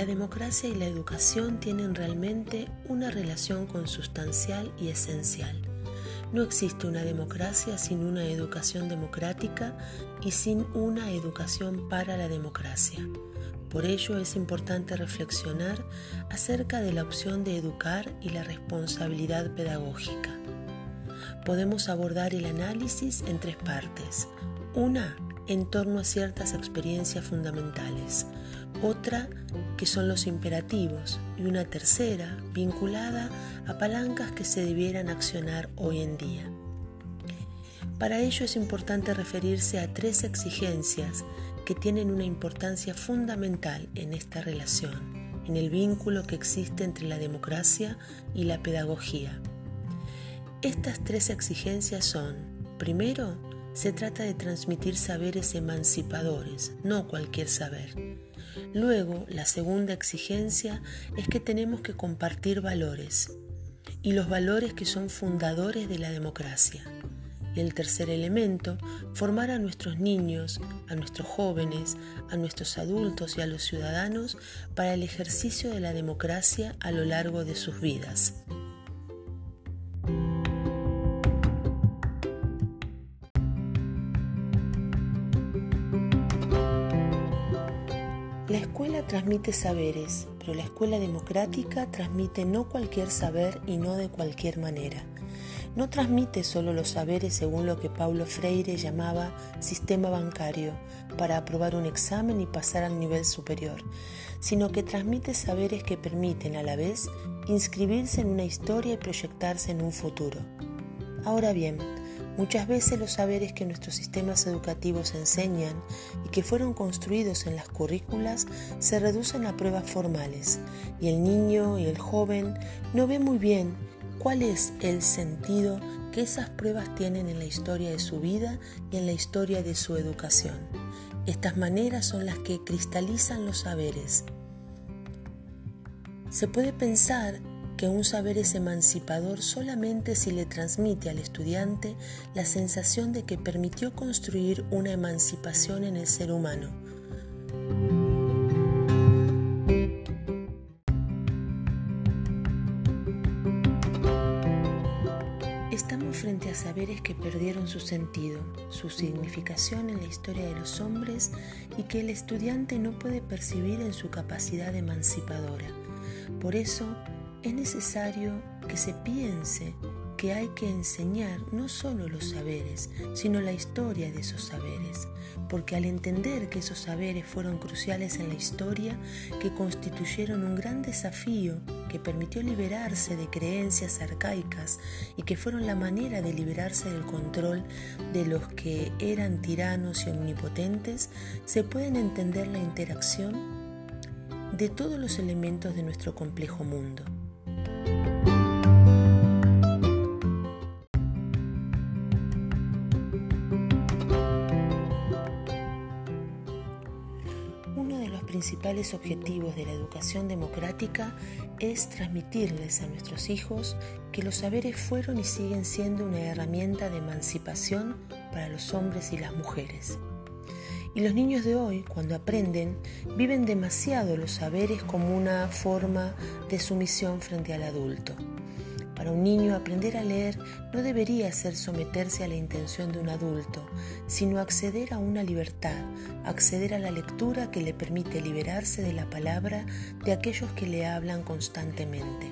La democracia y la educación tienen realmente una relación consustancial y esencial. No existe una democracia sin una educación democrática y sin una educación para la democracia. Por ello es importante reflexionar acerca de la opción de educar y la responsabilidad pedagógica. Podemos abordar el análisis en tres partes. Una, en torno a ciertas experiencias fundamentales otra que son los imperativos y una tercera vinculada a palancas que se debieran accionar hoy en día. Para ello es importante referirse a tres exigencias que tienen una importancia fundamental en esta relación, en el vínculo que existe entre la democracia y la pedagogía. Estas tres exigencias son, primero, se trata de transmitir saberes emancipadores, no cualquier saber. Luego, la segunda exigencia es que tenemos que compartir valores y los valores que son fundadores de la democracia. Y el tercer elemento, formar a nuestros niños, a nuestros jóvenes, a nuestros adultos y a los ciudadanos para el ejercicio de la democracia a lo largo de sus vidas. Transmite saberes, pero la escuela democrática transmite no cualquier saber y no de cualquier manera. No transmite solo los saberes según lo que Paulo Freire llamaba sistema bancario para aprobar un examen y pasar al nivel superior, sino que transmite saberes que permiten a la vez inscribirse en una historia y proyectarse en un futuro. Ahora bien, Muchas veces los saberes que nuestros sistemas educativos enseñan y que fueron construidos en las currículas se reducen a pruebas formales y el niño y el joven no ven muy bien cuál es el sentido que esas pruebas tienen en la historia de su vida y en la historia de su educación. Estas maneras son las que cristalizan los saberes. Se puede pensar que un saber es emancipador solamente si le transmite al estudiante la sensación de que permitió construir una emancipación en el ser humano. Estamos frente a saberes que perdieron su sentido, su significación en la historia de los hombres y que el estudiante no puede percibir en su capacidad emancipadora. Por eso, es necesario que se piense que hay que enseñar no solo los saberes, sino la historia de esos saberes, porque al entender que esos saberes fueron cruciales en la historia, que constituyeron un gran desafío que permitió liberarse de creencias arcaicas y que fueron la manera de liberarse del control de los que eran tiranos y omnipotentes, se pueden entender la interacción de todos los elementos de nuestro complejo mundo. Principales objetivos de la educación democrática es transmitirles a nuestros hijos que los saberes fueron y siguen siendo una herramienta de emancipación para los hombres y las mujeres. Y los niños de hoy, cuando aprenden, viven demasiado los saberes como una forma de sumisión frente al adulto. Para un niño aprender a leer no debería ser someterse a la intención de un adulto, sino acceder a una libertad, acceder a la lectura que le permite liberarse de la palabra de aquellos que le hablan constantemente.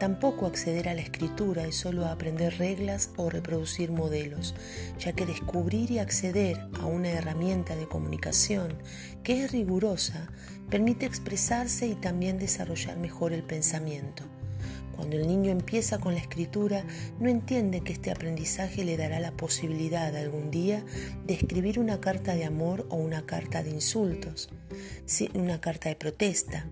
Tampoco acceder a la escritura es solo aprender reglas o reproducir modelos, ya que descubrir y acceder a una herramienta de comunicación que es rigurosa permite expresarse y también desarrollar mejor el pensamiento. Cuando el niño empieza con la escritura, no entiende que este aprendizaje le dará la posibilidad algún día de escribir una carta de amor o una carta de insultos, una carta de protesta.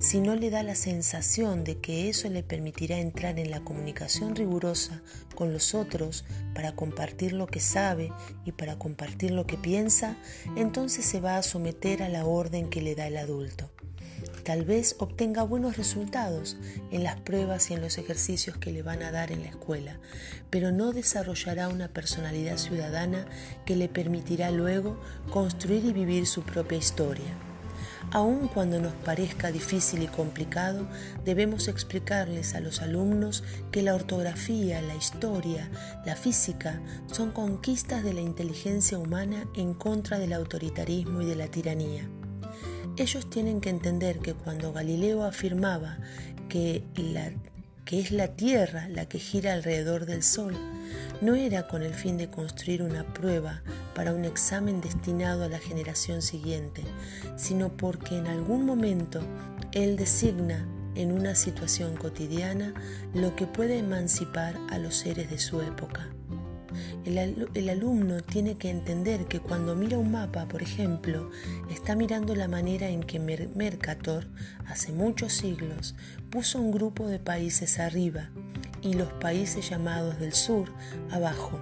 Si no le da la sensación de que eso le permitirá entrar en la comunicación rigurosa con los otros para compartir lo que sabe y para compartir lo que piensa, entonces se va a someter a la orden que le da el adulto. Tal vez obtenga buenos resultados en las pruebas y en los ejercicios que le van a dar en la escuela, pero no desarrollará una personalidad ciudadana que le permitirá luego construir y vivir su propia historia. Aun cuando nos parezca difícil y complicado, debemos explicarles a los alumnos que la ortografía, la historia, la física son conquistas de la inteligencia humana en contra del autoritarismo y de la tiranía. Ellos tienen que entender que cuando Galileo afirmaba que, es la Tierra la que gira alrededor del Sol, no era con el fin de construir una prueba para un examen destinado a la generación siguiente, sino porque en algún momento Él designa en una situación cotidiana lo que puede emancipar a los seres de su época. El, alumno tiene que entender que cuando mira un mapa, por ejemplo, está mirando la manera en que Mercator, hace muchos siglos, puso un grupo de países arriba y los países llamados del sur abajo.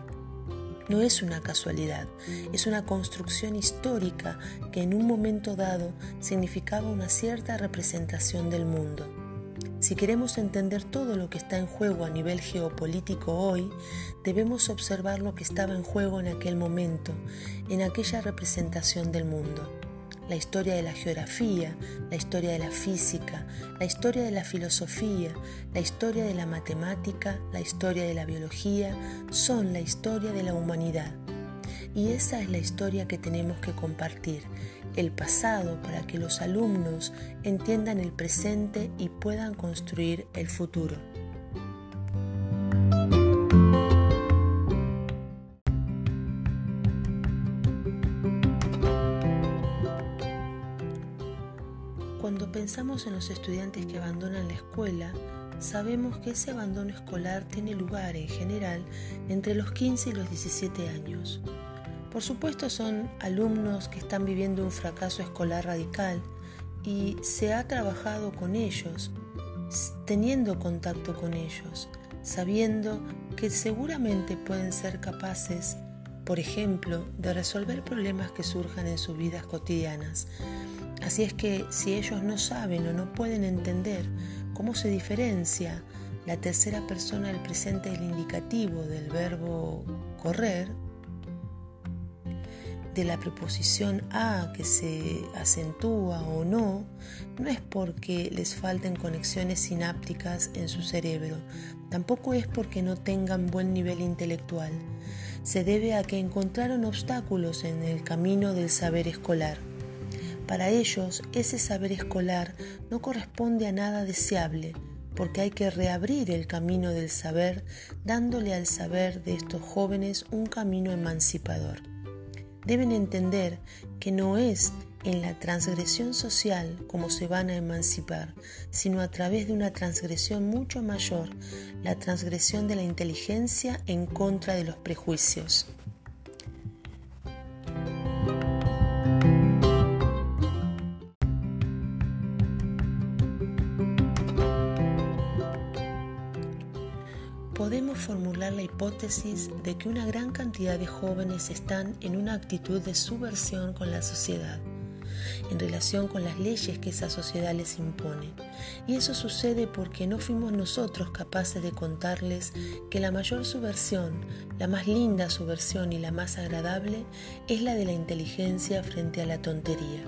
No es una casualidad, es una construcción histórica que en un momento dado significaba una cierta representación del mundo. Si queremos entender todo lo que está en juego a nivel geopolítico hoy, debemos observar lo que estaba en juego en aquel momento, en aquella representación del mundo. La historia de la geografía, la historia de la física, la historia de la filosofía, la historia de la matemática, la historia de la biología, son la historia de la humanidad. Y esa es la historia que tenemos que compartir, el pasado para que los alumnos entiendan el presente y puedan construir el futuro. Cuando pensamos en los estudiantes que abandonan la escuela, sabemos que ese abandono escolar tiene lugar en general entre los 15 y los 17 años. Por supuesto son alumnos que están viviendo un fracaso escolar radical y se ha trabajado con ellos, teniendo contacto con ellos, sabiendo que seguramente pueden ser capaces, por ejemplo, de resolver problemas que surjan en sus vidas cotidianas. Así es que si ellos no saben o no pueden entender cómo se diferencia la tercera persona del presente del indicativo del verbo correr, de la preposición a que se acentúa o no, no es porque les falten conexiones sinápticas en su cerebro, tampoco es porque no tengan buen nivel intelectual. Se debe a que encontraron obstáculos en el camino del saber escolar. Para ellos, ese saber escolar no corresponde a nada deseable, porque hay que reabrir el camino del saber, dándole al saber de estos jóvenes un camino emancipador deben entender que no es en la transgresión social como se van a emancipar, sino a través de una transgresión mucho mayor, la transgresión de la inteligencia en contra de los prejuicios. Podemos formular la hipótesis de que una gran cantidad de jóvenes están en una actitud de subversión con la sociedad, en relación con las leyes que esa sociedad les impone. Y eso sucede porque no fuimos nosotros capaces de contarles que la mayor subversión, la más linda subversión y la más agradable es la de la inteligencia frente a la tontería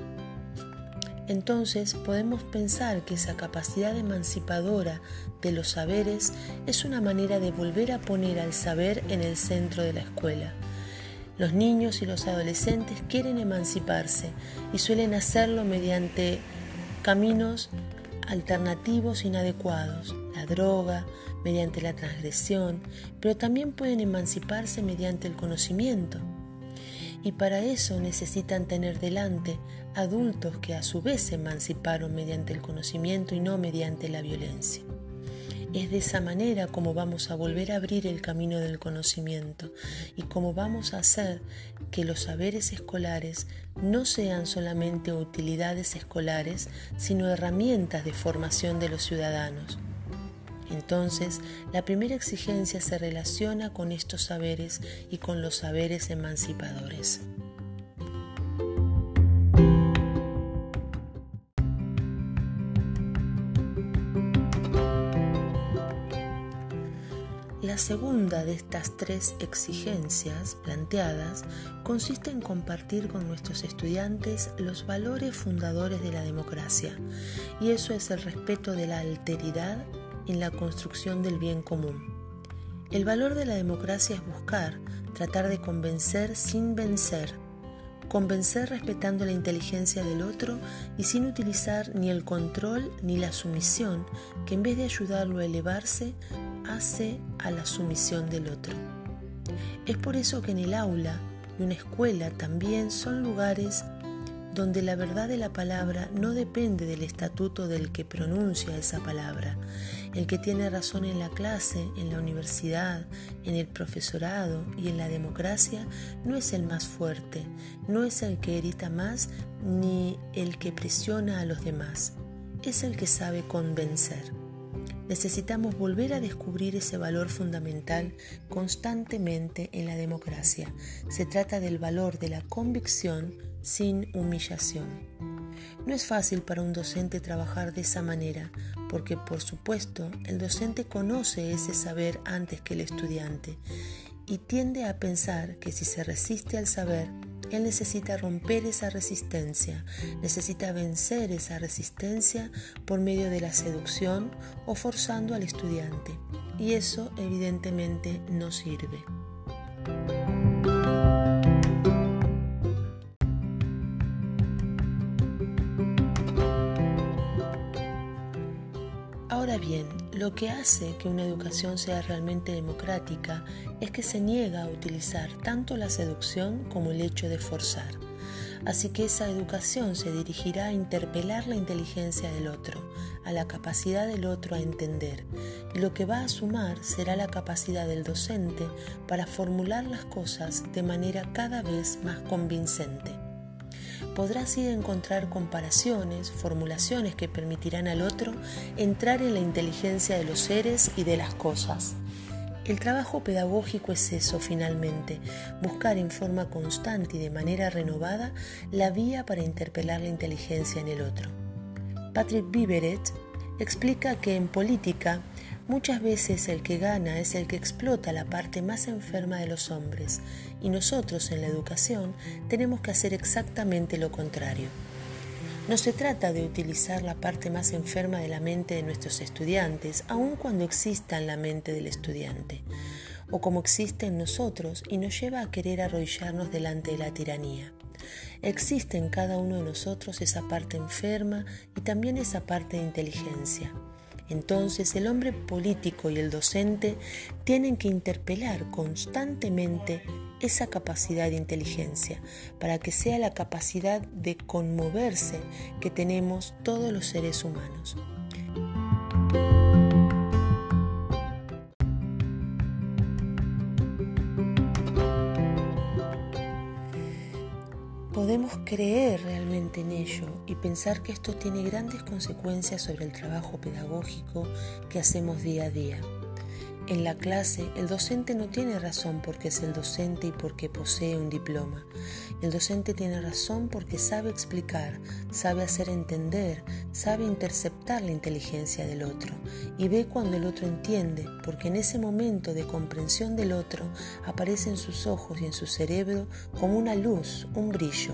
entonces podemos pensar que esa capacidad emancipadora de los saberes es una manera de volver a poner al saber en el centro de la escuela. Los niños y los adolescentes quieren emanciparse y suelen hacerlo mediante caminos alternativos inadecuados, la droga, mediante la transgresión, pero también pueden emanciparse mediante el conocimiento y para eso necesitan tener delante adultos que a su vez se emanciparon mediante el conocimiento y no mediante la violencia. Es de esa manera como vamos a volver a abrir el camino del conocimiento y como vamos a hacer que los saberes escolares no sean solamente utilidades escolares, sino herramientas de formación de los ciudadanos entonces, la primera exigencia se relaciona con estos saberes y con los saberes emancipadores. La segunda de estas tres exigencias planteadas consiste en compartir con nuestros estudiantes los valores fundadores de la democracia, y eso es el respeto de la alteridad en la construcción del bien común. El valor de la democracia es buscar, tratar de convencer sin vencer, convencer respetando la inteligencia del otro y sin utilizar ni el control ni la sumisión, que en vez de ayudarlo a elevarse, hace a la sumisión del otro. Es por eso que en el aula y una escuela también son lugares donde la verdad de la palabra no depende del estatuto del que pronuncia esa palabra. El que tiene razón en la clase, en la universidad, en el profesorado y en la democracia no es el más fuerte, no es el que grita más ni el que presiona a los demás, es el que sabe convencer. Necesitamos volver a descubrir ese valor fundamental constantemente en la democracia. Se trata del valor de la convicción sin humillación. No es fácil para un docente trabajar de esa manera, porque por supuesto el docente conoce ese saber antes que el estudiante y tiende a pensar que si se resiste al saber, él necesita romper esa resistencia, necesita vencer esa resistencia por medio de la seducción o forzando al estudiante. Y eso evidentemente no sirve. Lo que hace que una educación sea realmente democrática es que se niega a utilizar tanto la seducción como el hecho de forzar. Así que esa educación se dirigirá a interpelar la inteligencia del otro, a la capacidad del otro a entender, y lo que va a sumar será la capacidad del docente para formular las cosas de manera cada vez más convincente podrá así encontrar comparaciones, formulaciones que permitirán al otro entrar en la inteligencia de los seres y de las cosas. El trabajo pedagógico es eso finalmente, buscar en forma constante y de manera renovada la vía para interpelar la inteligencia en el otro. Patrick Biberet explica que en política Muchas veces el que gana es el que explota la parte más enferma de los hombres y nosotros en la educación tenemos que hacer exactamente lo contrario. No se trata de utilizar la parte más enferma de la mente de nuestros estudiantes, aun cuando exista en la mente del estudiante, o como existe en nosotros y nos lleva a querer arrodillarnos delante de la tiranía. Existe en cada uno de nosotros esa parte enferma y también esa parte de inteligencia. Entonces el hombre político y el docente tienen que interpelar constantemente esa capacidad de inteligencia para que sea la capacidad de conmoverse que tenemos todos los seres humanos. Podemos creer realmente en ello y pensar que esto tiene grandes consecuencias sobre el trabajo pedagógico que hacemos día a día. En la clase, el docente no tiene razón porque es el docente y porque posee un diploma. El docente tiene razón porque sabe explicar, sabe hacer entender, sabe interceptar la inteligencia del otro y ve cuando el otro entiende, porque en ese momento de comprensión del otro aparece en sus ojos y en su cerebro como una luz, un brillo.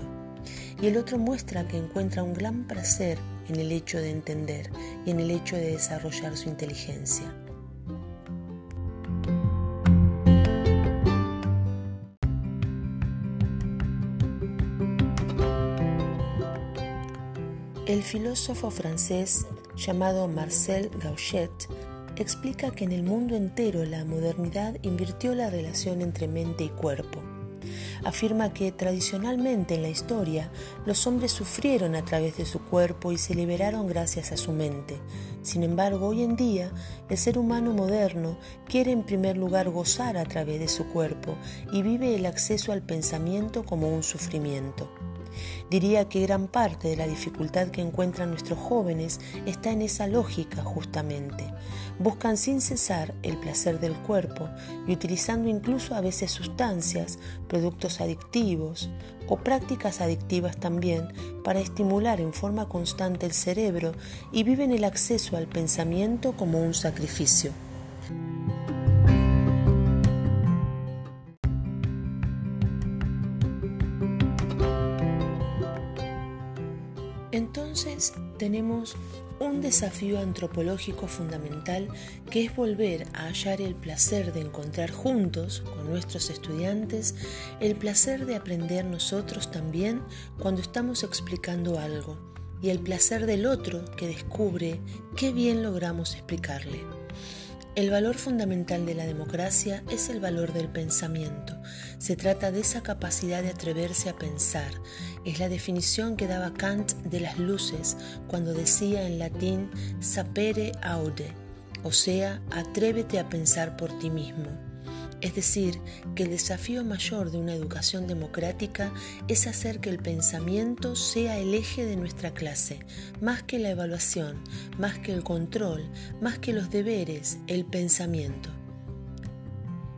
Y el otro muestra que encuentra un gran placer en el hecho de entender y en el hecho de desarrollar su inteligencia. El filósofo francés llamado Marcel Gauchet explica que en el mundo entero la modernidad invirtió la relación entre mente y cuerpo. Afirma que tradicionalmente en la historia los hombres sufrieron a través de su cuerpo y se liberaron gracias a su mente. Sin embargo, hoy en día el ser humano moderno quiere en primer lugar gozar a través de su cuerpo y vive el acceso al pensamiento como un sufrimiento. Diría que gran parte de la dificultad que encuentran nuestros jóvenes está en esa lógica justamente. Buscan sin cesar el placer del cuerpo y utilizando incluso a veces sustancias, productos adictivos o prácticas adictivas también para estimular en forma constante el cerebro y viven el acceso al pensamiento como un sacrificio. Entonces tenemos un desafío antropológico fundamental que es volver a hallar el placer de encontrar juntos con nuestros estudiantes el placer de aprender nosotros también cuando estamos explicando algo y el placer del otro que descubre qué bien logramos explicarle. El valor fundamental de la democracia es el valor del pensamiento. Se trata de esa capacidad de atreverse a pensar. Es la definición que daba Kant de las luces cuando decía en latín sapere aude, o sea, atrévete a pensar por ti mismo. Es decir, que el desafío mayor de una educación democrática es hacer que el pensamiento sea el eje de nuestra clase, más que la evaluación, más que el control, más que los deberes, el pensamiento.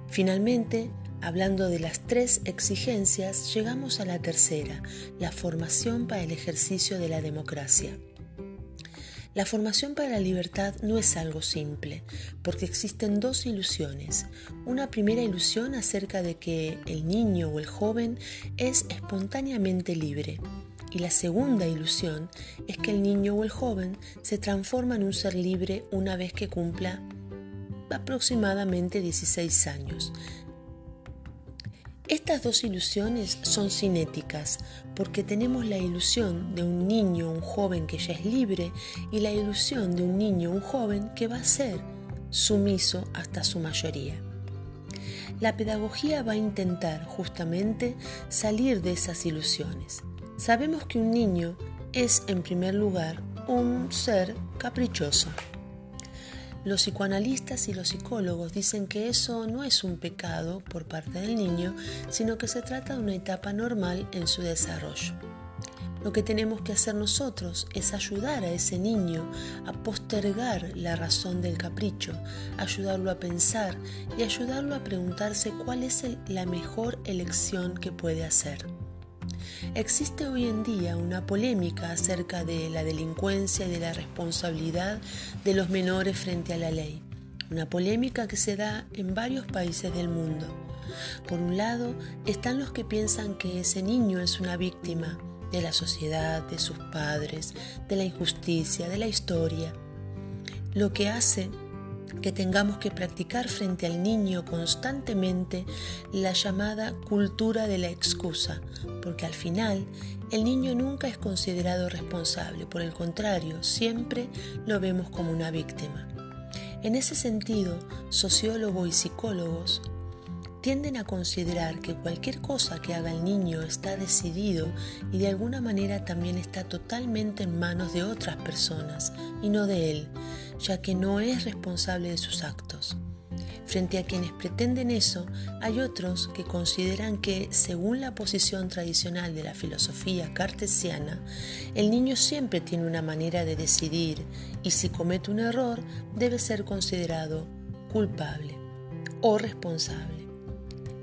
Finalmente, Hablando de las tres exigencias, llegamos a la tercera, la formación para el ejercicio de la democracia. La formación para la libertad no es algo simple, porque existen dos ilusiones. Una primera ilusión acerca de que el niño o el joven es espontáneamente libre. Y la segunda ilusión es que el niño o el joven se transforma en un ser libre una vez que cumpla aproximadamente 16 años. Estas dos ilusiones son cinéticas porque tenemos la ilusión de un niño, un joven que ya es libre y la ilusión de un niño, un joven que va a ser sumiso hasta su mayoría. La pedagogía va a intentar justamente salir de esas ilusiones. Sabemos que un niño es en primer lugar un ser caprichoso. Los psicoanalistas y los psicólogos dicen que eso no es un pecado por parte del niño, sino que se trata de una etapa normal en su desarrollo. Lo que tenemos que hacer nosotros es ayudar a ese niño a postergar la razón del capricho, ayudarlo a pensar y ayudarlo a preguntarse cuál es la mejor elección que puede hacer. Existe hoy en día una polémica acerca de la delincuencia y de la responsabilidad de los menores frente a la ley. Una polémica que se da en varios países del mundo. Por un lado, están los que piensan que ese niño es una víctima de la sociedad, de sus padres, de la injusticia, de la historia, lo que hace que tengamos que practicar frente al niño constantemente la llamada cultura de la excusa, porque al final el niño nunca es considerado responsable, por el contrario, siempre lo vemos como una víctima. En ese sentido, sociólogos y psicólogos tienden a considerar que cualquier cosa que haga el niño está decidido y de alguna manera también está totalmente en manos de otras personas y no de él, ya que no es responsable de sus actos. Frente a quienes pretenden eso, hay otros que consideran que, según la posición tradicional de la filosofía cartesiana, el niño siempre tiene una manera de decidir y si comete un error debe ser considerado culpable o responsable.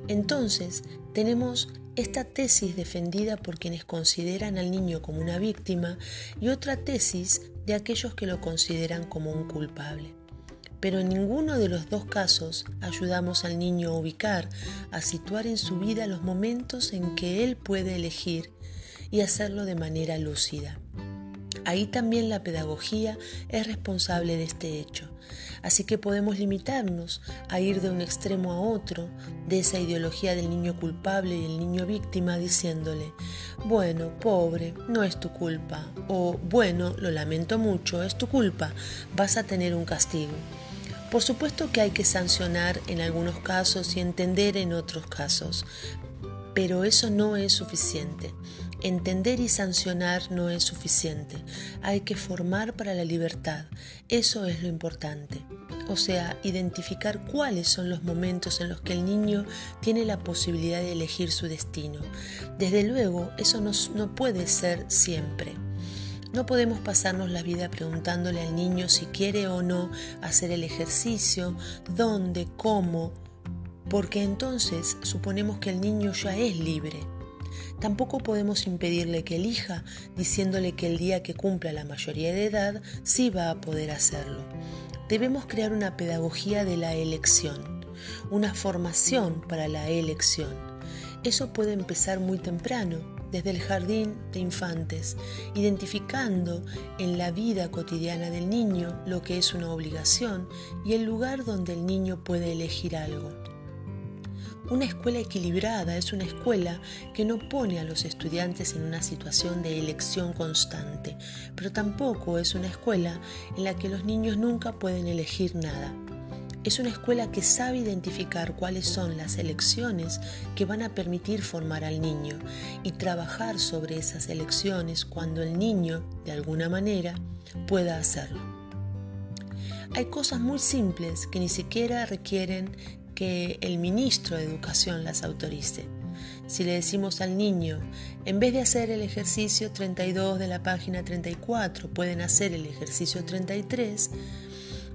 Entonces, tenemos esta tesis defendida por quienes consideran al niño como una víctima y otra tesis de aquellos que lo consideran como un culpable. Pero en ninguno de los dos casos ayudamos al niño a ubicar, a situar en su vida los momentos en que él puede elegir y hacerlo de manera lúcida. Ahí también la pedagogía es responsable de este hecho. Así que podemos limitarnos a ir de un extremo a otro de esa ideología del niño culpable y el niño víctima diciéndole, bueno, pobre, no es tu culpa, o bueno, lo lamento mucho, es tu culpa, vas a tener un castigo. Por supuesto que hay que sancionar en algunos casos y entender en otros casos, pero eso no es suficiente. Entender y sancionar no es suficiente. Hay que formar para la libertad. Eso es lo importante. O sea, identificar cuáles son los momentos en los que el niño tiene la posibilidad de elegir su destino. Desde luego, eso no, puede ser siempre. No podemos pasarnos la vida preguntándole al niño si quiere o no hacer el ejercicio, dónde, cómo, porque entonces suponemos que el niño ya es libre. Tampoco podemos impedirle que elija, diciéndole que el día que cumpla la mayoría de edad sí va a poder hacerlo. Debemos crear una pedagogía de la elección, una formación para la elección. Eso puede empezar muy temprano, desde el jardín de infantes, identificando en la vida cotidiana del niño lo que es una obligación y el lugar donde el niño puede elegir algo. Una escuela equilibrada es una escuela que no pone a los estudiantes en una situación de elección constante, pero tampoco es una escuela en la que los niños nunca pueden elegir nada. Es una escuela que sabe identificar cuáles son las elecciones que van a permitir formar al niño y trabajar sobre esas elecciones cuando el niño, de alguna manera, pueda hacerlo. Hay cosas muy simples que ni siquiera requieren que el ministro de Educación las autorice. Si le decimos al niño, en vez de hacer el ejercicio 32 de la página 34, pueden hacer el ejercicio 33,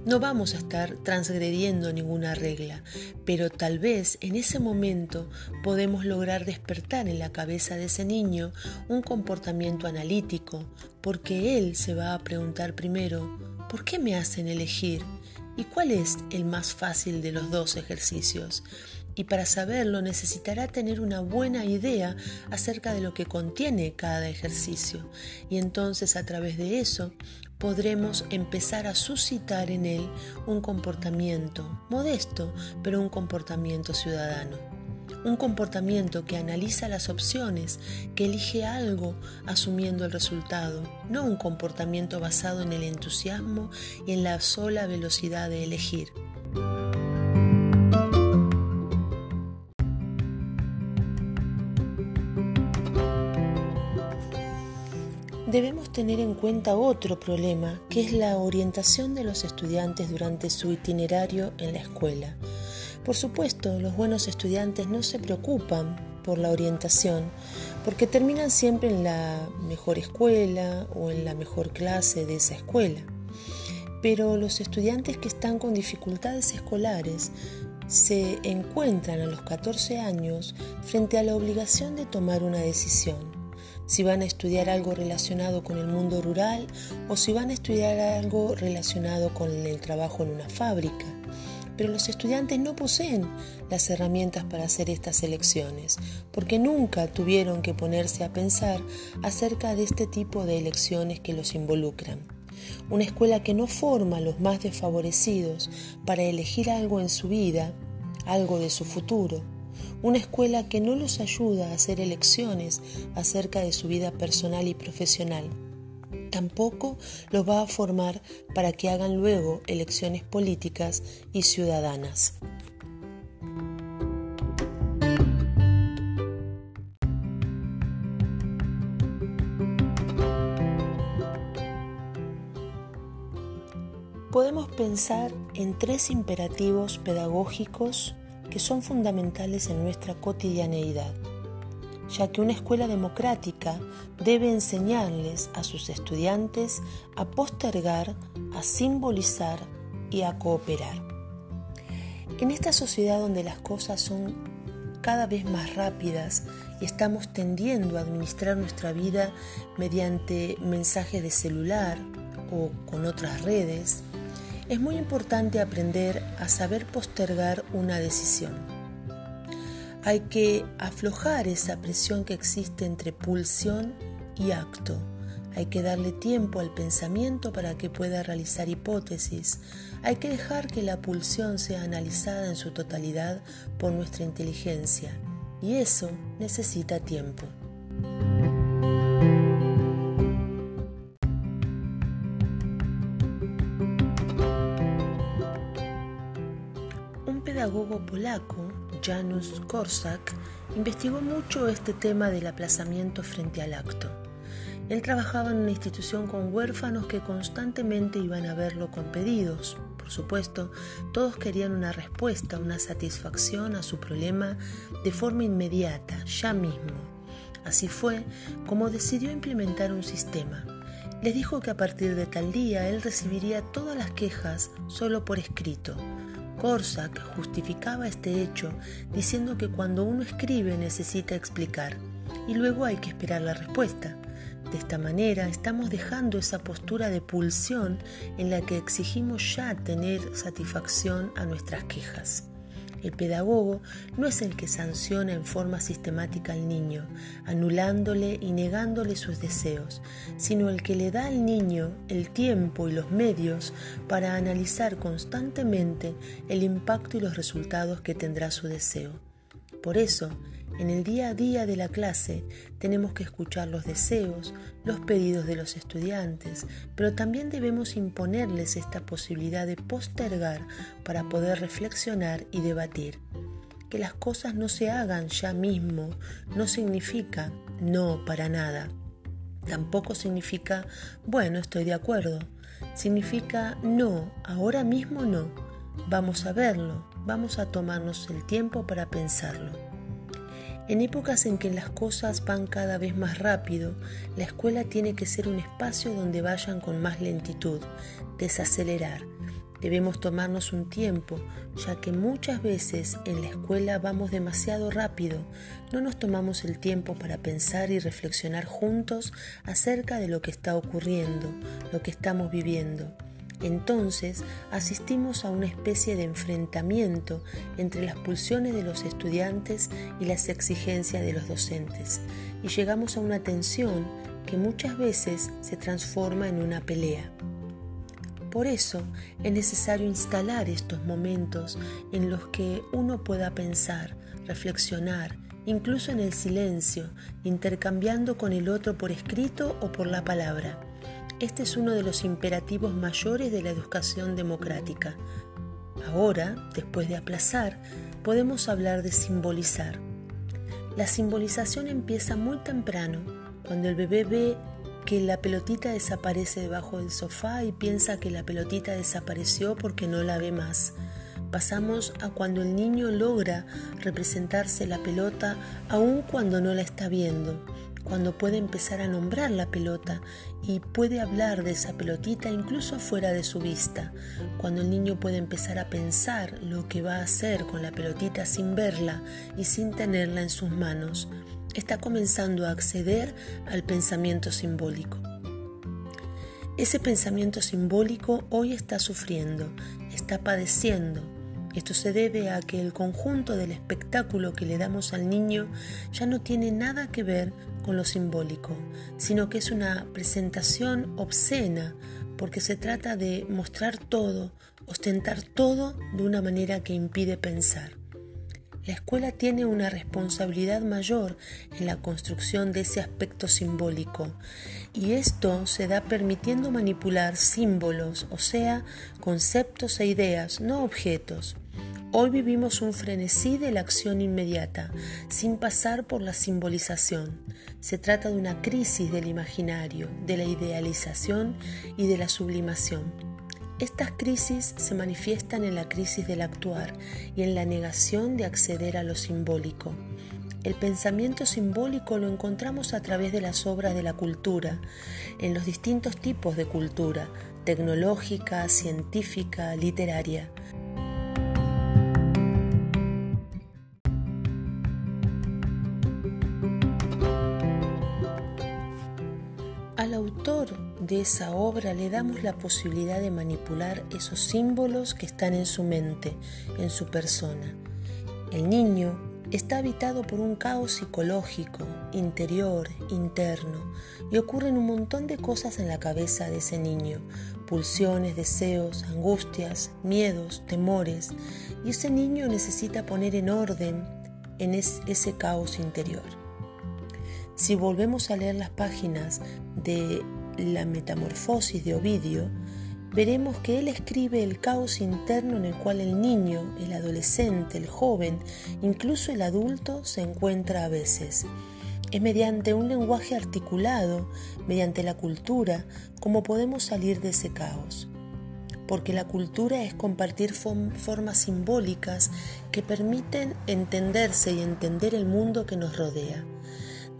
no vamos a estar transgrediendo ninguna regla, pero tal vez en ese momento podemos lograr despertar en la cabeza de ese niño un comportamiento analítico, porque él se va a preguntar primero, ¿por qué me hacen elegir? ¿Y cuál es el más fácil de los dos ejercicios? Y para saberlo necesitará tener una buena idea acerca de lo que contiene cada ejercicio. Y entonces a través de eso podremos empezar a suscitar en él un comportamiento modesto, pero un comportamiento ciudadano un comportamiento que analiza las opciones, que elige algo asumiendo el resultado, no un comportamiento basado en el entusiasmo y en la sola velocidad de elegir. Debemos tener en cuenta otro problema, que es la orientación de los estudiantes durante su itinerario en la escuela. Por supuesto, los buenos estudiantes no se preocupan por la orientación, porque terminan siempre en la mejor escuela o en la mejor clase de esa escuela. Pero los estudiantes que están con dificultades escolares se encuentran a los 14 años frente a la obligación de tomar una decisión. Si van a estudiar algo relacionado con el mundo rural o si van a estudiar algo relacionado con el trabajo en una fábrica pero los estudiantes no poseen las herramientas para hacer estas elecciones, porque nunca tuvieron que ponerse a pensar acerca de este tipo de elecciones que los involucran. Una escuela que no forma a los más desfavorecidos para elegir algo en su vida, algo de su futuro. Una escuela que no los ayuda a hacer elecciones acerca de su vida personal y profesional tampoco los va a formar para que hagan luego elecciones políticas y ciudadanas. Podemos pensar en tres imperativos pedagógicos que son fundamentales en nuestra cotidianeidad ya que una escuela democrática debe enseñarles a sus estudiantes a postergar, a simbolizar y a cooperar. En esta sociedad donde las cosas son cada vez más rápidas y estamos tendiendo a administrar nuestra vida mediante mensajes de celular o con otras redes, es muy importante aprender a saber postergar una decisión hay que aflojar esa presión que existe entre pulsión y acto. Hay que darle tiempo al pensamiento para que pueda realizar hipótesis. Hay que dejar que la pulsión sea analizada en su totalidad por nuestra inteligencia. Y eso necesita tiempo. Polaco Janusz Korczak, investigó mucho este tema del aplazamiento frente al acto. Él trabajaba en una institución con huérfanos que constantemente iban a verlo con pedidos. Por supuesto, todos querían una respuesta, una satisfacción a su problema de forma inmediata, ya mismo. Así fue como decidió implementar un sistema. Les dijo que a partir de tal día él recibiría todas las quejas solo por escrito Korsak justificaba este hecho diciendo que cuando uno escribe necesita explicar y luego hay que esperar la respuesta. De esta manera estamos dejando esa postura de pulsión en la que exigimos ya tener satisfacción a nuestras quejas. El pedagogo no es el que sanciona en forma sistemática al niño, anulándole y negándole sus deseos, sino el que le da al niño el tiempo y los medios para analizar constantemente el impacto y los resultados que tendrá su deseo. Por eso, en el día a día de la clase tenemos que escuchar los deseos, los pedidos de los estudiantes, pero también debemos imponerles esta posibilidad de postergar para poder reflexionar y debatir. Que las cosas no se hagan ya mismo no significa no para nada. Tampoco significa, bueno, estoy de acuerdo. Significa no, ahora mismo no. Vamos a verlo, vamos a tomarnos el tiempo para pensarlo. En épocas en que las cosas van cada vez más rápido, la escuela tiene que ser un espacio donde vayan con más lentitud, desacelerar. Debemos tomarnos un tiempo, ya que muchas veces en la escuela vamos demasiado rápido, no nos tomamos el tiempo para pensar y reflexionar juntos acerca de lo que está ocurriendo, lo que estamos viviendo. Entonces asistimos a una especie de enfrentamiento entre las pulsiones de los estudiantes y las exigencias de los docentes y llegamos a una tensión que muchas veces se transforma en una pelea. Por eso es necesario instalar estos momentos en los que uno pueda pensar, reflexionar, incluso en el silencio, intercambiando con el otro por escrito o por la palabra este es uno de los imperativos mayores de la educación democrática. Ahora, después de aplazar, podemos hablar de simbolizar. La simbolización empieza muy temprano, cuando el bebé ve que la pelotita desaparece debajo del sofá y piensa que la pelotita desapareció porque no la ve más. Pasamos a cuando el niño logra representarse la pelota aun cuando no la está viendo cuando puede empezar a nombrar la pelota y puede hablar de esa pelotita incluso fuera de su vista, cuando el niño puede empezar a pensar lo que va a hacer con la pelotita sin verla y sin tenerla en sus manos, está comenzando a acceder al pensamiento simbólico. Ese pensamiento simbólico hoy está sufriendo, está padeciendo, esto se debe a que el conjunto del espectáculo que le damos al niño ya no tiene nada que ver lo simbólico, sino que es una presentación obscena porque se trata de mostrar todo, ostentar todo de una manera que impide pensar. La escuela tiene una responsabilidad mayor en la construcción de ese aspecto simbólico y esto se da permitiendo manipular símbolos, o sea, conceptos e ideas, no objetos. Hoy vivimos un frenesí de la acción inmediata, sin pasar por la simbolización. Se trata de una crisis del imaginario, de la idealización y de la sublimación. Estas crisis se manifiestan en la crisis del actuar y en la negación de acceder a lo simbólico. El pensamiento simbólico lo encontramos a través de las obras de la cultura, en los distintos tipos de cultura, tecnológica, científica, literaria. De esa obra le damos la posibilidad de manipular esos símbolos que están en su mente, en su persona. El niño está habitado por un caos psicológico, interior, interno, y ocurren un montón de cosas en la cabeza de ese niño, pulsiones, deseos, angustias, miedos, temores, y ese niño necesita poner en orden en ese caos interior. Si volvemos a leer las páginas de la Metamorfosis de Ovidio, veremos que él escribe el caos interno en el cual el niño, el adolescente, el joven, incluso el adulto se encuentra a veces. Es mediante un lenguaje articulado, mediante la cultura, como podemos salir de ese caos. Porque la cultura es compartir formas simbólicas que permiten entenderse y entender el mundo que nos rodea.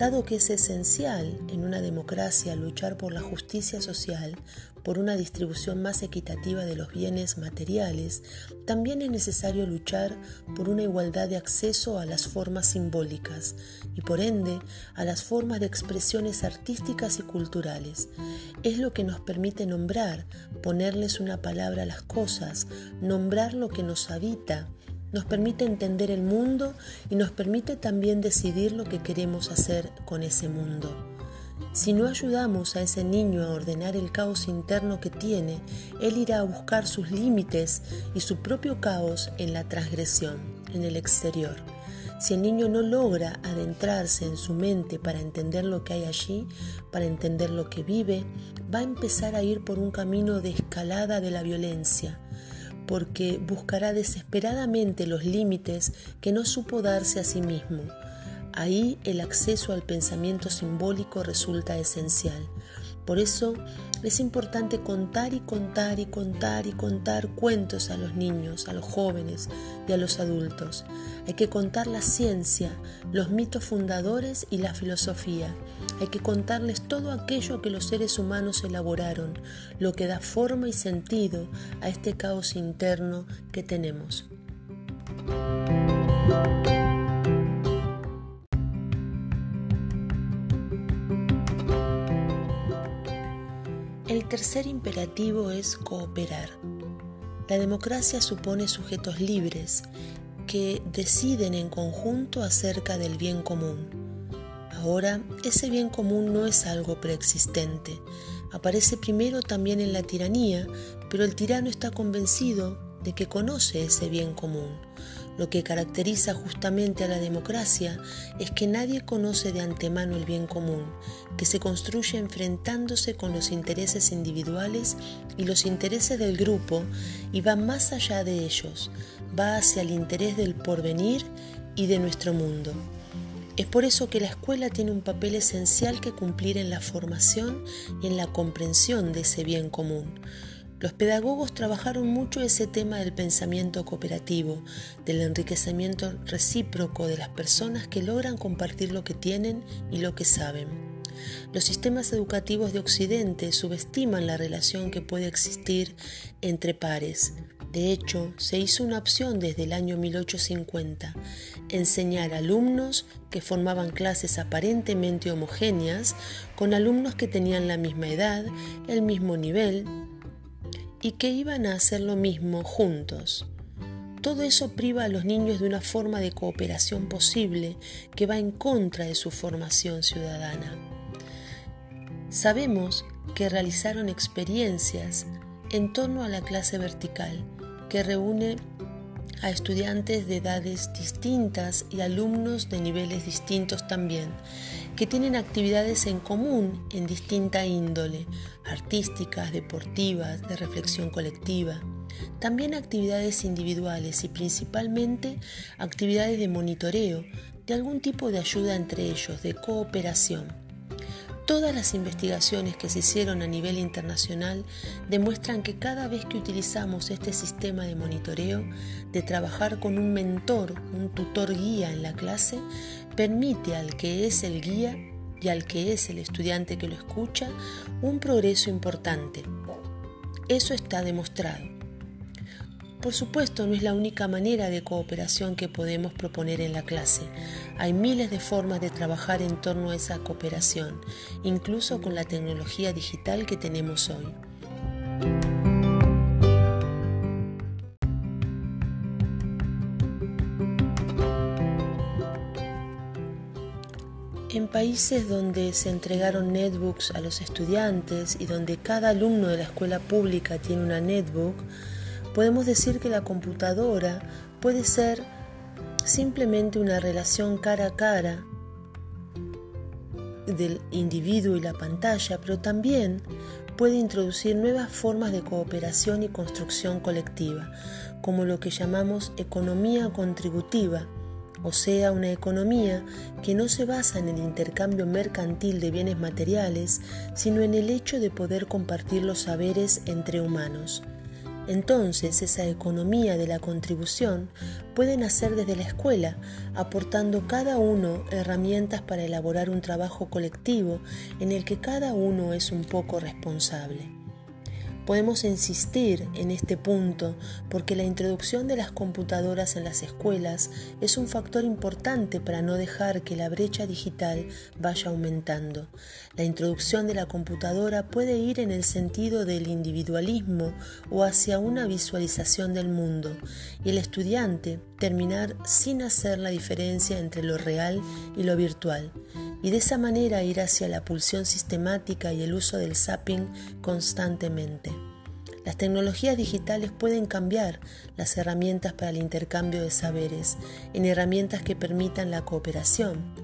Dado que es esencial en una democracia luchar por la justicia social, por una distribución más equitativa de los bienes materiales, también es necesario luchar por una igualdad de acceso a las formas simbólicas y por ende a las formas de expresiones artísticas y culturales. Es lo que nos permite nombrar, ponerles una palabra a las cosas, nombrar lo que nos habita, nos permite entender el mundo y nos permite también decidir lo que queremos hacer con ese mundo. Si no ayudamos a ese niño a ordenar el caos interno que tiene, él irá a buscar sus límites y su propio caos en la transgresión, en el exterior. Si el niño no logra adentrarse en su mente para entender lo que hay allí, para entender lo que vive, va a empezar a ir por un camino de escalada de la violencia, porque buscará desesperadamente los límites que no supo darse a sí mismo. Ahí el acceso al pensamiento simbólico resulta esencial. Por eso es importante contar y contar y contar y contar cuentos a los niños, a los jóvenes y a los adultos. Hay que contar la ciencia, los mitos fundadores y la filosofía. Hay que contarles todo aquello que los seres humanos elaboraron, lo que da forma y sentido a este caos interno que tenemos. El tercer imperativo es cooperar. La democracia supone sujetos libres que deciden en conjunto acerca del bien común. Ahora, ese bien común no es algo preexistente. Aparece primero también en la tiranía, pero el tirano está convencido de que conoce ese bien común. Lo que caracteriza justamente a la democracia es que nadie conoce de antemano el bien común, que se construye enfrentándose con los intereses individuales y los intereses del grupo y va más allá de ellos, va hacia el interés del porvenir y de nuestro mundo. Es por eso que la escuela tiene un papel esencial que cumplir en la formación y en la comprensión de ese bien común. Los pedagogos trabajaron mucho ese tema del pensamiento cooperativo, del enriquecimiento recíproco de las personas que logran compartir lo que tienen y lo que saben. Los sistemas educativos de Occidente subestiman la relación que puede existir entre pares. De hecho, se hizo una opción desde el año 1850, enseñar alumnos que formaban clases aparentemente homogéneas con alumnos que tenían la misma edad, el mismo nivel, y que iban a hacer lo mismo juntos. Todo eso priva a los niños de una forma de cooperación posible que va en contra de su formación ciudadana. Sabemos que realizaron experiencias en torno a la clase vertical, que reúne a estudiantes de edades distintas y alumnos de niveles distintos también, que tienen actividades en común en distinta índole, artísticas, deportivas, de reflexión colectiva. También actividades individuales y principalmente actividades de monitoreo, de algún tipo de ayuda entre ellos, de cooperación. Todas las investigaciones que se hicieron a nivel internacional demuestran que cada vez que utilizamos este sistema de monitoreo, de trabajar con un mentor, un tutor guía en la clase, permite al que es el guía y al que es el estudiante que lo escucha un progreso importante. Eso está demostrado. Por supuesto, no es la única manera de cooperación que podemos proponer en la clase. Hay miles de formas de trabajar en torno a esa cooperación, incluso con la tecnología digital que tenemos hoy. En países donde se entregaron netbooks a los estudiantes y donde cada alumno de la escuela pública tiene una netbook, podemos decir que la computadora puede ser simplemente una relación cara a cara del individuo y la pantalla, pero también puede introducir nuevas formas de cooperación y construcción colectiva, como lo que llamamos economía contributiva, o sea, una economía que no se basa en el intercambio mercantil de bienes materiales, sino en el hecho de poder compartir los saberes entre humanos. Entonces esa economía de la contribución puede nacer desde la escuela, aportando cada uno herramientas para elaborar un trabajo colectivo en el que cada uno es un poco responsable. Podemos insistir en este punto porque la introducción de las computadoras en las escuelas es un factor importante para no dejar que la brecha digital vaya aumentando. La introducción de la computadora puede ir en el sentido del individualismo o hacia una visualización del mundo y el estudiante terminar sin hacer la diferencia entre lo real y lo virtual, y de esa manera ir hacia la pulsión sistemática y el uso del zapping constantemente. Las tecnologías digitales pueden cambiar las herramientas para el intercambio de saberes en herramientas que permitan la cooperación.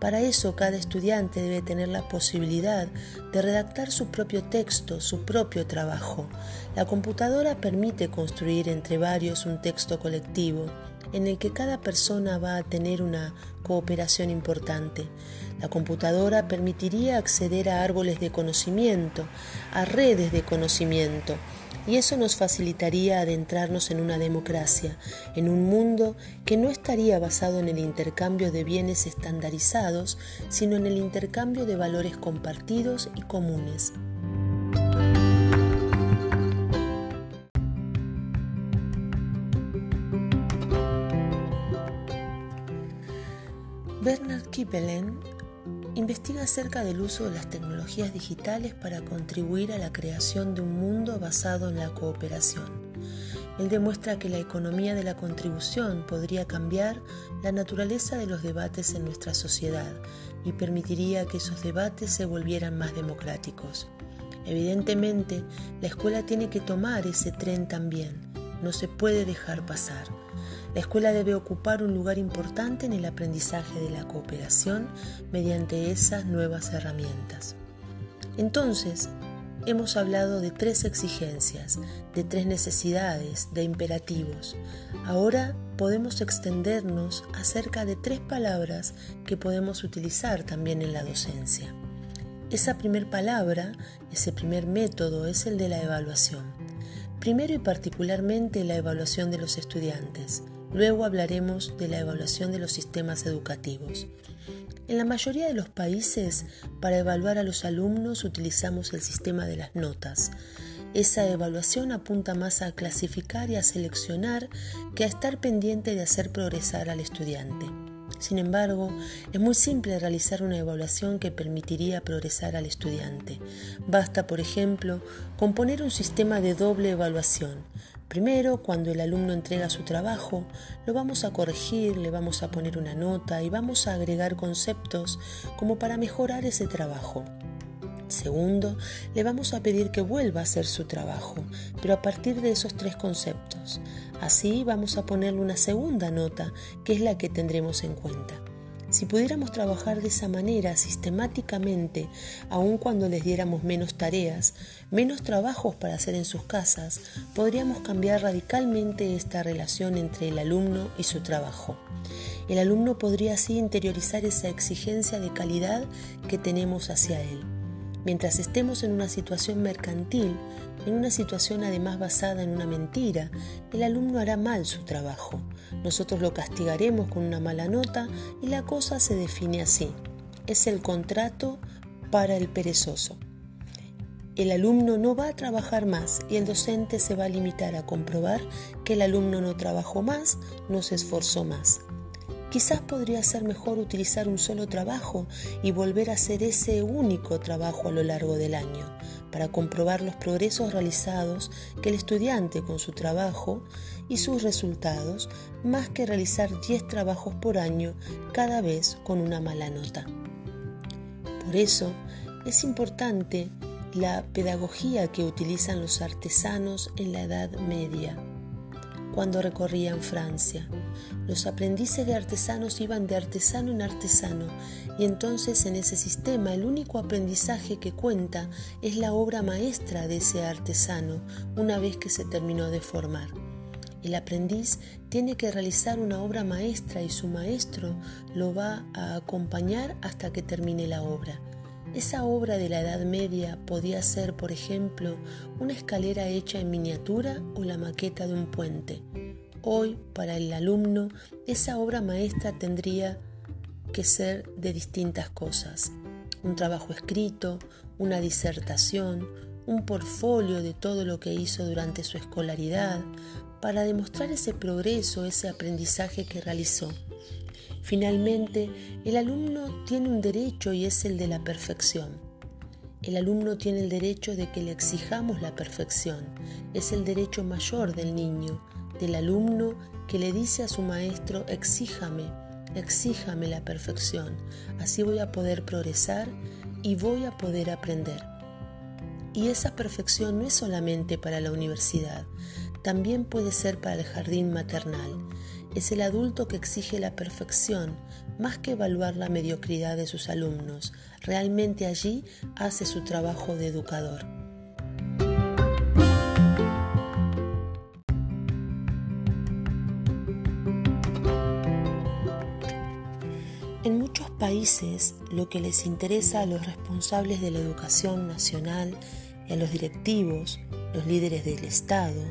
Para eso cada estudiante debe tener la posibilidad de redactar su propio texto, su propio trabajo. La computadora permite construir entre varios un texto colectivo en el que cada persona va a tener una cooperación importante. La computadora permitiría acceder a árboles de conocimiento, a redes de conocimiento, y eso nos facilitaría adentrarnos en una democracia, en un mundo que no estaría basado en el intercambio de bienes estandarizados, sino en el intercambio de valores compartidos y comunes. Bernard Kipelen investiga acerca del uso de las tecnologías digitales para contribuir a la creación de un mundo basado en la cooperación. Él demuestra que la economía de la contribución podría cambiar la naturaleza de los debates en nuestra sociedad y permitiría que esos debates se volvieran más democráticos. Evidentemente, la escuela tiene que tomar ese tren también, no se puede dejar pasar. La escuela debe ocupar un lugar importante en el aprendizaje de la cooperación mediante esas nuevas herramientas. Entonces, hemos hablado de tres exigencias, de tres necesidades, de imperativos. Ahora podemos extendernos acerca de tres palabras que podemos utilizar también en la docencia. Esa primer palabra, ese primer método es el de la evaluación. Primero y particularmente la evaluación de los estudiantes. Luego hablaremos de la evaluación de los sistemas educativos. En la mayoría de los países, para evaluar a los alumnos utilizamos el sistema de las notas. Esa evaluación apunta más a clasificar y a seleccionar que a estar pendiente de hacer progresar al estudiante. Sin embargo, es muy simple realizar una evaluación que permitiría progresar al estudiante. Basta, por ejemplo, componer un sistema de doble evaluación. Primero, cuando el alumno entrega su trabajo, lo vamos a corregir, le vamos a poner una nota y vamos a agregar conceptos como para mejorar ese trabajo. Segundo, le vamos a pedir que vuelva a hacer su trabajo, pero a partir de esos tres conceptos. Así vamos a ponerle una segunda nota, que es la que tendremos en cuenta. Si pudiéramos trabajar de esa manera sistemáticamente, aun cuando les diéramos menos tareas, menos trabajos para hacer en sus casas, podríamos cambiar radicalmente esta relación entre el alumno y su trabajo. El alumno podría así interiorizar esa exigencia de calidad que tenemos hacia él. Mientras estemos en una situación mercantil, en una situación además basada en una mentira, el alumno hará mal su trabajo. Nosotros lo castigaremos con una mala nota y la cosa se define así. Es el contrato para el perezoso. El alumno no va a trabajar más y el docente se va a limitar a comprobar que el alumno no trabajó más, no se esforzó más. Quizás podría ser mejor utilizar un solo trabajo y volver a hacer ese único trabajo a lo largo del año, para comprobar los progresos realizados que el estudiante con su trabajo y sus resultados, más que realizar 10 trabajos por año cada vez con una mala nota. Por eso es importante la pedagogía que utilizan los artesanos en la Edad Media cuando recorrían Francia. Los aprendices de artesanos iban de artesano en artesano y entonces en ese sistema el único aprendizaje que cuenta es la obra maestra de ese artesano una vez que se terminó de formar. El aprendiz tiene que realizar una obra maestra y su maestro lo va a acompañar hasta que termine la obra. Esa obra de la Edad Media podía ser, por ejemplo, una escalera hecha en miniatura o la maqueta de un puente. Hoy, para el alumno, esa obra maestra tendría que ser de distintas cosas. Un trabajo escrito, una disertación, un portfolio de todo lo que hizo durante su escolaridad, para demostrar ese progreso, ese aprendizaje que realizó. Finalmente, el alumno tiene un derecho y es el de la perfección. El alumno tiene el derecho de que le exijamos la perfección. Es el derecho mayor del niño, del alumno que le dice a su maestro, exíjame, exíjame la perfección, así voy a poder progresar y voy a poder aprender. Y esa perfección no es solamente para la universidad, también puede ser para el jardín maternal. Es el adulto que exige la perfección, más que evaluar la mediocridad de sus alumnos. Realmente allí hace su trabajo de educador. Países lo que les interesa a los responsables de la educación nacional y a los directivos, los líderes del Estado,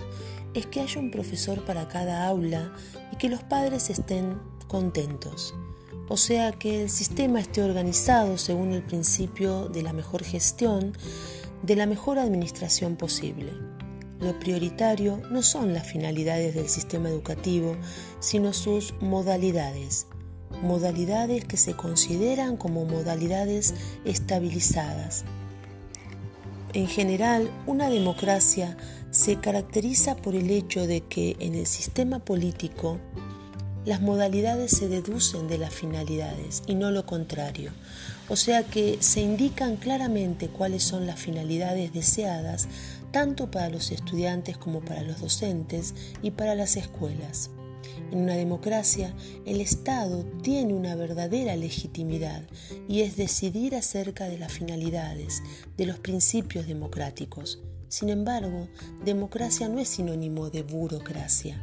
es que haya un profesor para cada aula y que los padres estén contentos. O sea, que el sistema esté organizado según el principio de la mejor gestión, de la mejor administración posible. Lo prioritario no son las finalidades del sistema educativo, sino sus modalidades modalidades que se consideran como modalidades estabilizadas. En general, una democracia se caracteriza por el hecho de que en el sistema político las modalidades se deducen de las finalidades y no lo contrario. O sea que se indican claramente cuáles son las finalidades deseadas tanto para los estudiantes como para los docentes y para las escuelas. En una democracia, el Estado tiene una verdadera legitimidad y es decidir acerca de las finalidades, de los principios democráticos. Sin embargo, democracia no es sinónimo de burocracia.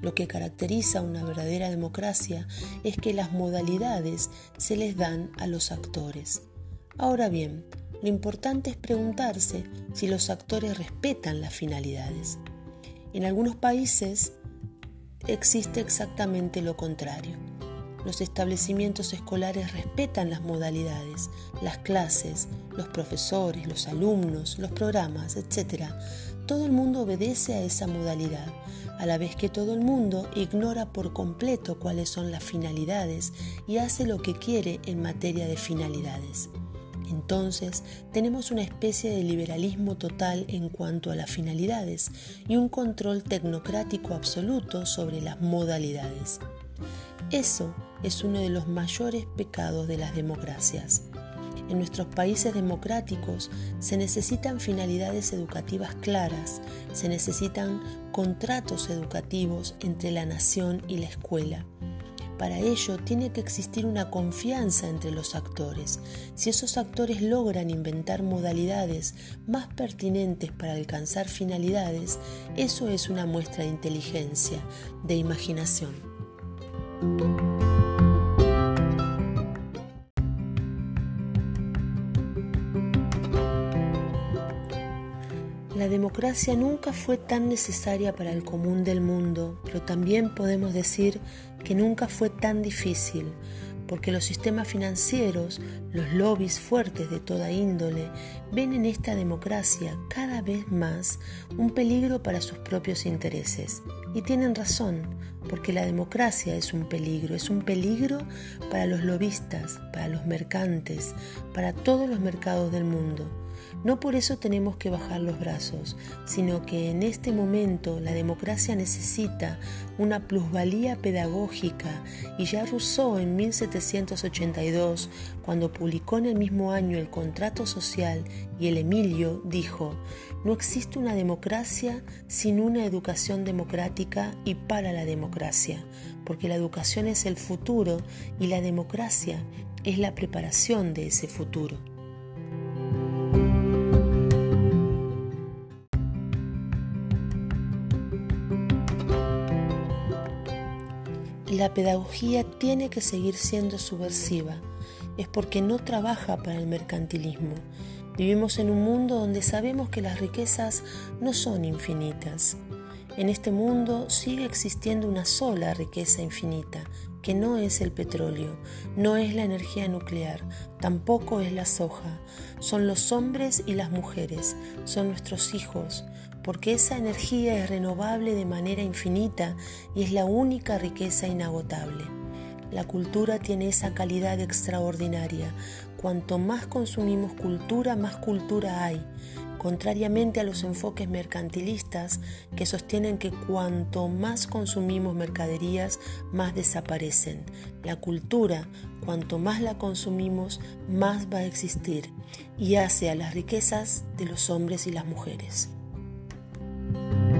Lo que caracteriza una verdadera democracia es que las modalidades se les dan a los actores. Ahora bien, lo importante es preguntarse si los actores respetan las finalidades. En algunos países, existe exactamente lo contrario. Los establecimientos escolares respetan las modalidades, las clases, los profesores, los alumnos, los programas, etc. Todo el mundo obedece a esa modalidad, a la vez que todo el mundo ignora por completo cuáles son las finalidades y hace lo que quiere en materia de finalidades. Entonces tenemos una especie de liberalismo total en cuanto a las finalidades y un control tecnocrático absoluto sobre las modalidades. Eso es uno de los mayores pecados de las democracias. En nuestros países democráticos se necesitan finalidades educativas claras, se necesitan contratos educativos entre la nación y la escuela para ello tiene que existir una confianza entre los actores. Si esos actores logran inventar modalidades más pertinentes para alcanzar finalidades, eso es una muestra de inteligencia, de imaginación. La democracia nunca fue tan necesaria para el común del mundo, pero también podemos decir que nunca fue tan difícil, porque los sistemas financieros, los lobbies fuertes de toda índole, ven en esta democracia cada vez más un peligro para sus propios intereses. Y tienen razón, porque la democracia es un peligro, es un peligro para los lobistas, para los mercantes, para todos los mercados del mundo. No por eso tenemos que bajar los brazos, sino que en este momento la democracia necesita una plusvalía pedagógica y ya Rousseau en 1782, cuando publicó en el mismo año el contrato social y el Emilio, dijo, no existe una democracia sin una educación democrática y para la democracia, porque la educación es el futuro y la democracia es la preparación de ese futuro. La pedagogía tiene que seguir siendo subversiva, es porque no trabaja para el mercantilismo. Vivimos en un mundo donde sabemos que las riquezas no son infinitas. En este mundo sigue existiendo una sola riqueza infinita, que no es el petróleo, no es la energía nuclear, tampoco es la soja, son los hombres y las mujeres, son nuestros hijos, porque esa energía es renovable de manera infinita y es la única riqueza inagotable. La cultura tiene esa calidad extraordinaria. Cuanto más consumimos cultura, más cultura hay. contrariamente a los enfoques mercantilistas que sostienen que cuanto más consumimos mercaderías, más desaparecen. La cultura, cuanto más la consumimos, más va a existir y hace a las riquezas de los hombres y las mujeres. thank you